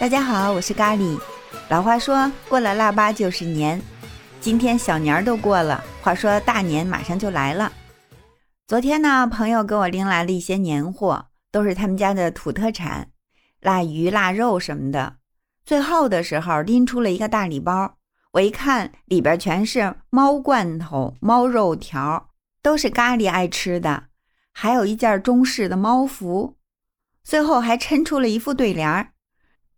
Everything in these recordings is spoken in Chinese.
大家好，我是咖喱。老话说过了腊八就是年，今天小年儿都过了，话说大年马上就来了。昨天呢，朋友给我拎来了一些年货，都是他们家的土特产，腊鱼、腊肉什么的。最后的时候拎出了一个大礼包，我一看里边全是猫罐头、猫肉条，都是咖喱爱吃的，还有一件中式的猫服。最后还抻出了一副对联儿，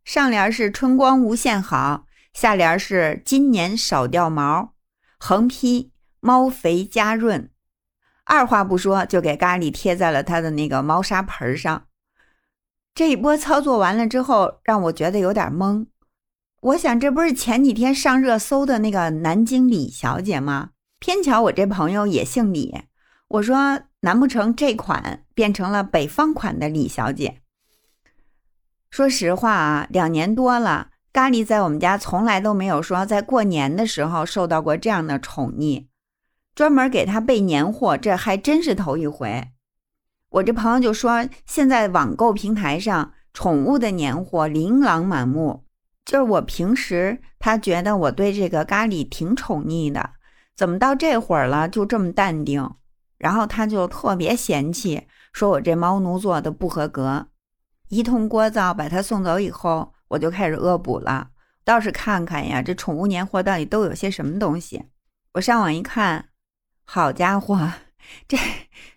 上联是“春光无限好”，下联是“今年少掉毛”，横批“猫肥加润”。二话不说就给咖喱贴在了他的那个猫砂盆上。这一波操作完了之后，让我觉得有点懵。我想，这不是前几天上热搜的那个南京李小姐吗？偏巧我这朋友也姓李，我说难不成这款变成了北方款的李小姐？说实话啊，两年多了，咖喱在我们家从来都没有说在过年的时候受到过这样的宠溺，专门给他备年货，这还真是头一回。我这朋友就说，现在网购平台上宠物的年货琳琅满目，就是我平时他觉得我对这个咖喱挺宠溺的，怎么到这会儿了就这么淡定？然后他就特别嫌弃，说我这猫奴做的不合格。一通聒噪，把他送走以后，我就开始恶补了。倒是看看呀，这宠物年货到底都有些什么东西？我上网一看，好家伙，这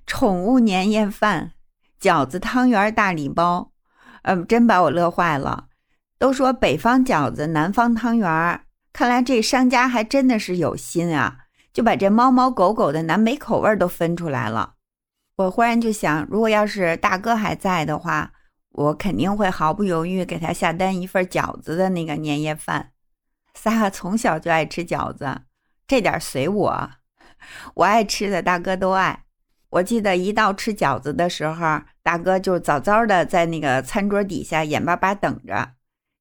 宠物年夜饭、饺子、汤圆大礼包，嗯，真把我乐坏了。都说北方饺子，南方汤圆，看来这商家还真的是有心啊，就把这猫猫狗狗的南北口味都分出来了。我忽然就想，如果要是大哥还在的话。我肯定会毫不犹豫给他下单一份饺子的那个年夜饭。仨个从小就爱吃饺子，这点随我，我爱吃的大哥都爱。我记得一到吃饺子的时候，大哥就早早的在那个餐桌底下眼巴巴等着。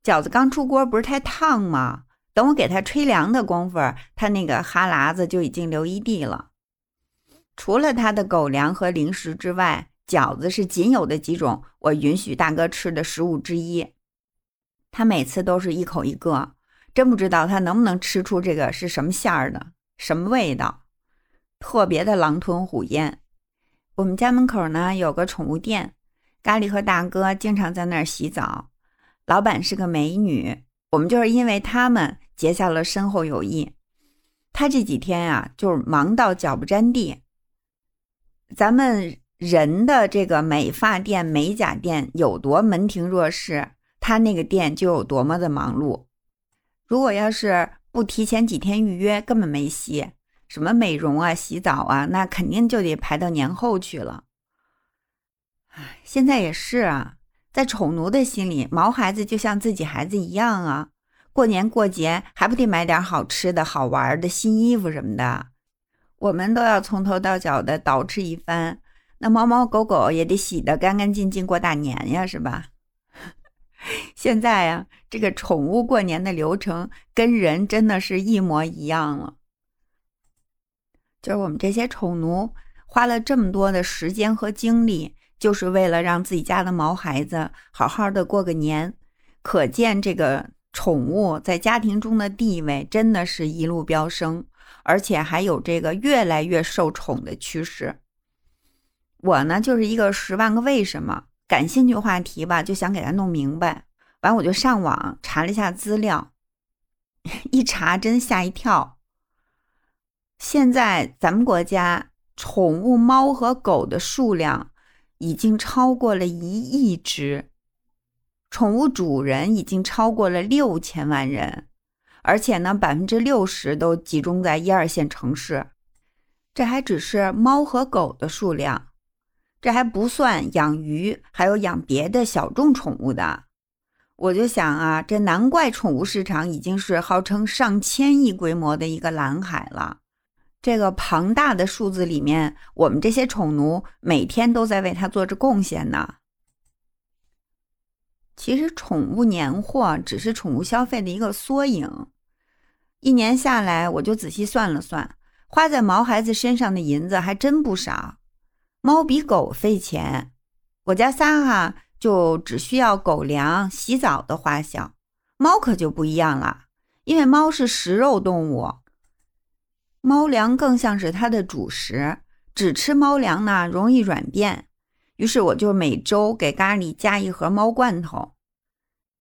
饺子刚出锅不是太烫吗？等我给他吹凉的功夫，他那个哈喇子就已经流一地了。除了他的狗粮和零食之外，饺子是仅有的几种我允许大哥吃的食物之一，他每次都是一口一个，真不知道他能不能吃出这个是什么馅儿的，什么味道，特别的狼吞虎咽。我们家门口呢有个宠物店，咖喱和大哥经常在那儿洗澡，老板是个美女，我们就是因为他们结下了深厚友谊。他这几天啊，就是忙到脚不沾地，咱们。人的这个美发店、美甲店有多门庭若市，他那个店就有多么的忙碌。如果要是不提前几天预约，根本没戏。什么美容啊、洗澡啊，那肯定就得排到年后去了。唉，现在也是啊，在宠奴的心里，毛孩子就像自己孩子一样啊。过年过节还不得买点好吃的、好玩的新衣服什么的，我们都要从头到脚的捯饬一番。那猫猫狗狗也得洗得干干净净过大年呀，是吧？现在呀，这个宠物过年的流程跟人真的是一模一样了。就是我们这些宠奴花了这么多的时间和精力，就是为了让自己家的毛孩子好好的过个年。可见这个宠物在家庭中的地位真的是一路飙升，而且还有这个越来越受宠的趋势。我呢，就是一个十万个为什么感兴趣话题吧，就想给他弄明白。完，我就上网查了一下资料，一查真吓一跳。现在咱们国家宠物猫和狗的数量已经超过了一亿只，宠物主人已经超过了六千万人，而且呢，百分之六十都集中在一二线城市。这还只是猫和狗的数量。这还不算养鱼，还有养别的小众宠物的。我就想啊，这难怪宠物市场已经是号称上千亿规模的一个蓝海了。这个庞大的数字里面，我们这些宠奴每天都在为它做着贡献呢。其实，宠物年货只是宠物消费的一个缩影。一年下来，我就仔细算了算，花在毛孩子身上的银子还真不少。猫比狗费钱，我家仨哈就只需要狗粮、洗澡的花销。猫可就不一样了，因为猫是食肉动物，猫粮更像是它的主食。只吃猫粮呢，容易软便。于是我就每周给咖喱加一盒猫罐头。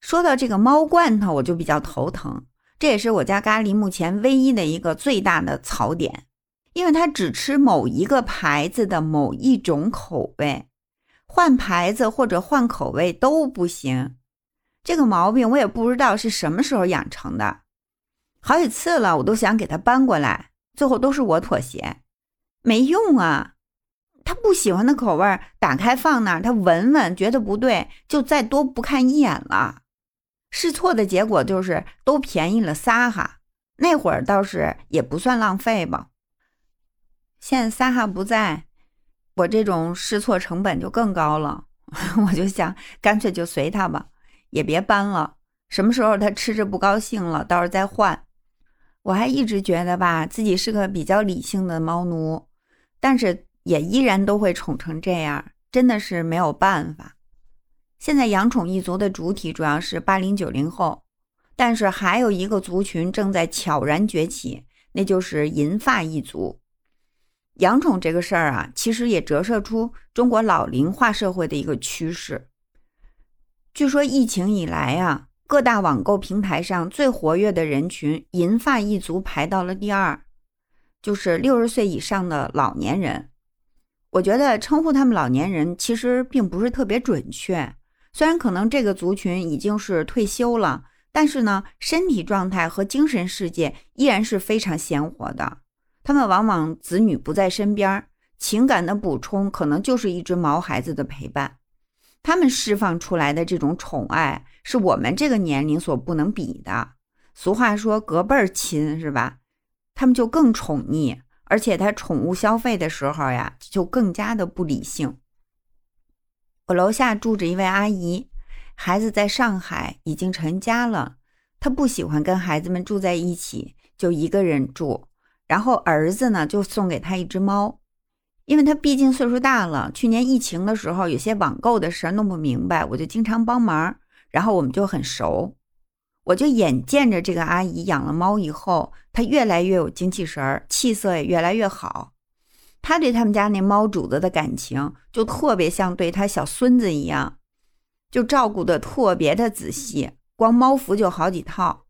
说到这个猫罐头，我就比较头疼。这也是我家咖喱目前唯一的一个最大的槽点，因为他只吃某一个牌子的某一种口味，换牌子或者换口味都不行。这个毛病我也不知道是什么时候养成的，好几次了，我都想给他搬过来，最后都是我妥协，没用啊。他不喜欢的口味，打开放那儿，他闻闻觉得不对，就再多不看一眼了。试错的结果就是都便宜了仨哈，那会儿倒是也不算浪费吧。现在撒哈不在，我这种试错成本就更高了，我就想干脆就随他吧。也别搬了，什么时候他吃着不高兴了，到时候再换。我还一直觉得吧，自己是个比较理性的猫奴，但是也依然都会宠成这样，真的是没有办法。现在养宠一族的主体主要是八零九零后，但是还有一个族群正在悄然崛起，那就是银发一族。养宠这个事儿啊，其实也折射出中国老龄化社会的一个趋势。据说疫情以来啊，各大网购平台上最活跃的人群，银发一族排到了第二，就是六十岁以上的老年人。我觉得称呼他们老年人其实并不是特别准确，虽然可能这个族群已经是退休了，但是呢，身体状态和精神世界依然是非常鲜活的。他们往往子女不在身边，情感的补充可能就是一只毛孩子的陪伴。他们释放出来的这种宠爱，是我们这个年龄所不能比的。俗话说“隔辈儿亲”，是吧？他们就更宠溺，而且他宠物消费的时候呀，就更加的不理性。我楼下住着一位阿姨，孩子在上海已经成家了，她不喜欢跟孩子们住在一起，就一个人住。然后儿子呢，就送给他一只猫。因为他毕竟岁数大了，去年疫情的时候有些网购的事弄不明白，我就经常帮忙，然后我们就很熟。我就眼见着这个阿姨养了猫以后，她越来越有精气神儿，气色也越来越好。她对他们家那猫主子的感情就特别像对他小孙子一样，就照顾的特别的仔细，光猫服就好几套。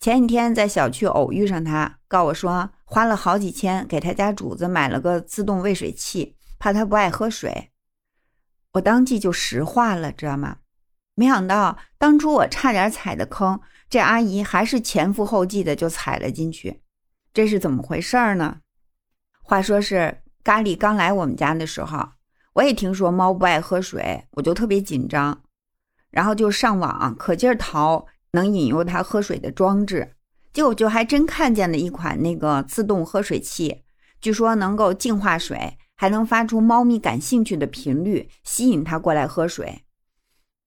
前几天在小区偶遇上他，告我说花了好几千给他家主子买了个自动喂水器，怕他不爱喝水。我当即就石化了，知道吗？没想到当初我差点踩的坑，这阿姨还是前赴后继的就踩了进去。这是怎么回事呢？话说是咖喱刚来我们家的时候，我也听说猫不爱喝水，我就特别紧张，然后就上网可劲儿淘。能引诱它喝水的装置，结果就还真看见了一款那个自动喝水器，据说能够净化水，还能发出猫咪感兴趣的频率，吸引它过来喝水。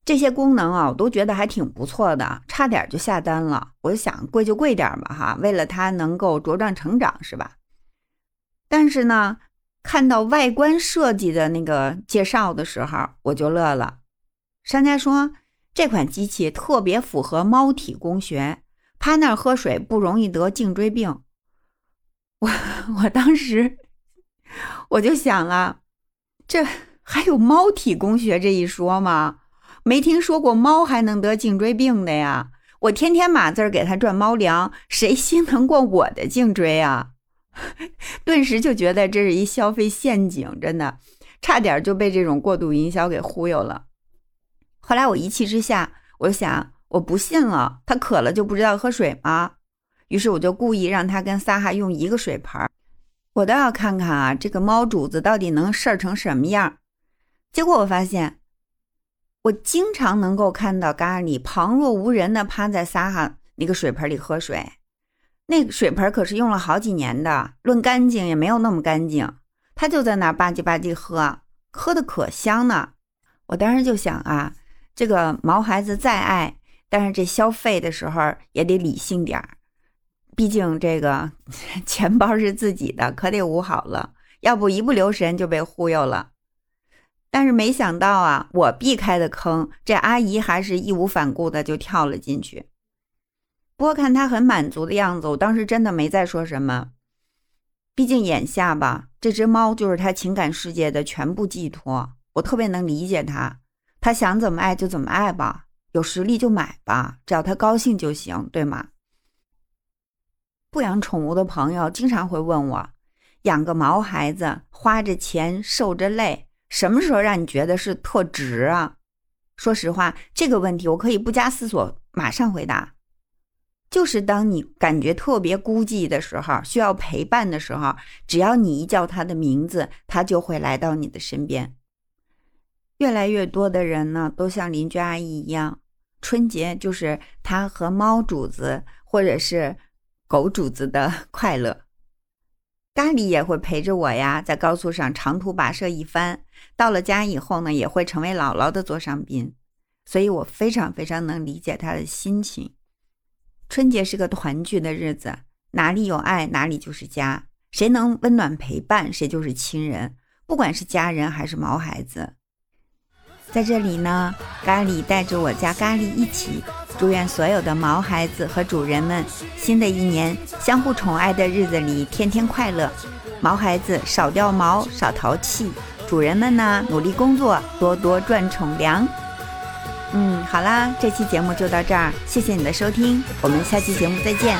这些功能啊，我都觉得还挺不错的，差点就下单了。我就想贵就贵点吧，哈，为了它能够茁壮成长，是吧？但是呢，看到外观设计的那个介绍的时候，我就乐了。商家说。这款机器特别符合猫体工学，趴那儿喝水不容易得颈椎病。我我当时我就想了，这还有猫体工学这一说吗？没听说过猫还能得颈椎病的呀！我天天码字儿给它赚猫粮，谁心疼过我的颈椎啊？顿时就觉得这是一消费陷阱，真的差点就被这种过度营销给忽悠了。后来我一气之下，我想，我不信了，他渴了就不知道喝水吗？于是我就故意让他跟撒哈用一个水盆，我倒要看看啊，这个猫主子到底能事儿成什么样。结果我发现，我经常能够看到咖喱旁若无人的趴在撒哈那个水盆里喝水，那水盆可是用了好几年的，论干净也没有那么干净，他就在那儿吧唧吧唧喝，喝的可香呢。我当时就想啊。这个毛孩子再爱，但是这消费的时候也得理性点儿，毕竟这个 钱包是自己的，可得捂好了，要不一不留神就被忽悠了。但是没想到啊，我避开的坑，这阿姨还是义无反顾的就跳了进去。不过看她很满足的样子，我当时真的没再说什么。毕竟眼下吧，这只猫就是她情感世界的全部寄托，我特别能理解她。他想怎么爱就怎么爱吧，有实力就买吧，只要他高兴就行，对吗？不养宠物的朋友经常会问我，养个毛孩子，花着钱，受着累。什么时候让你觉得是特值啊？说实话，这个问题我可以不加思索马上回答，就是当你感觉特别孤寂的时候，需要陪伴的时候，只要你一叫他的名字，他就会来到你的身边。越来越多的人呢，都像邻居阿姨一样，春节就是他和猫主子或者是狗主子的 快乐。咖喱也会陪着我呀，在高速上长途跋涉一番。到了家以后呢，也会成为姥姥的座上宾，所以我非常非常能理解他的心情。春节是个团聚的日子，哪里有爱，哪里就是家。谁能温暖陪伴，谁就是亲人，不管是家人还是毛孩子。在这里呢，咖喱带着我家咖喱一起。祝愿所有的毛孩子和主人们，新的一年相互宠爱的日子里天天快乐。毛孩子少掉毛，少淘气；主人们呢，努力工作，多多赚宠粮。嗯，好啦，这期节目就到这儿，谢谢你的收听，我们下期节目再见。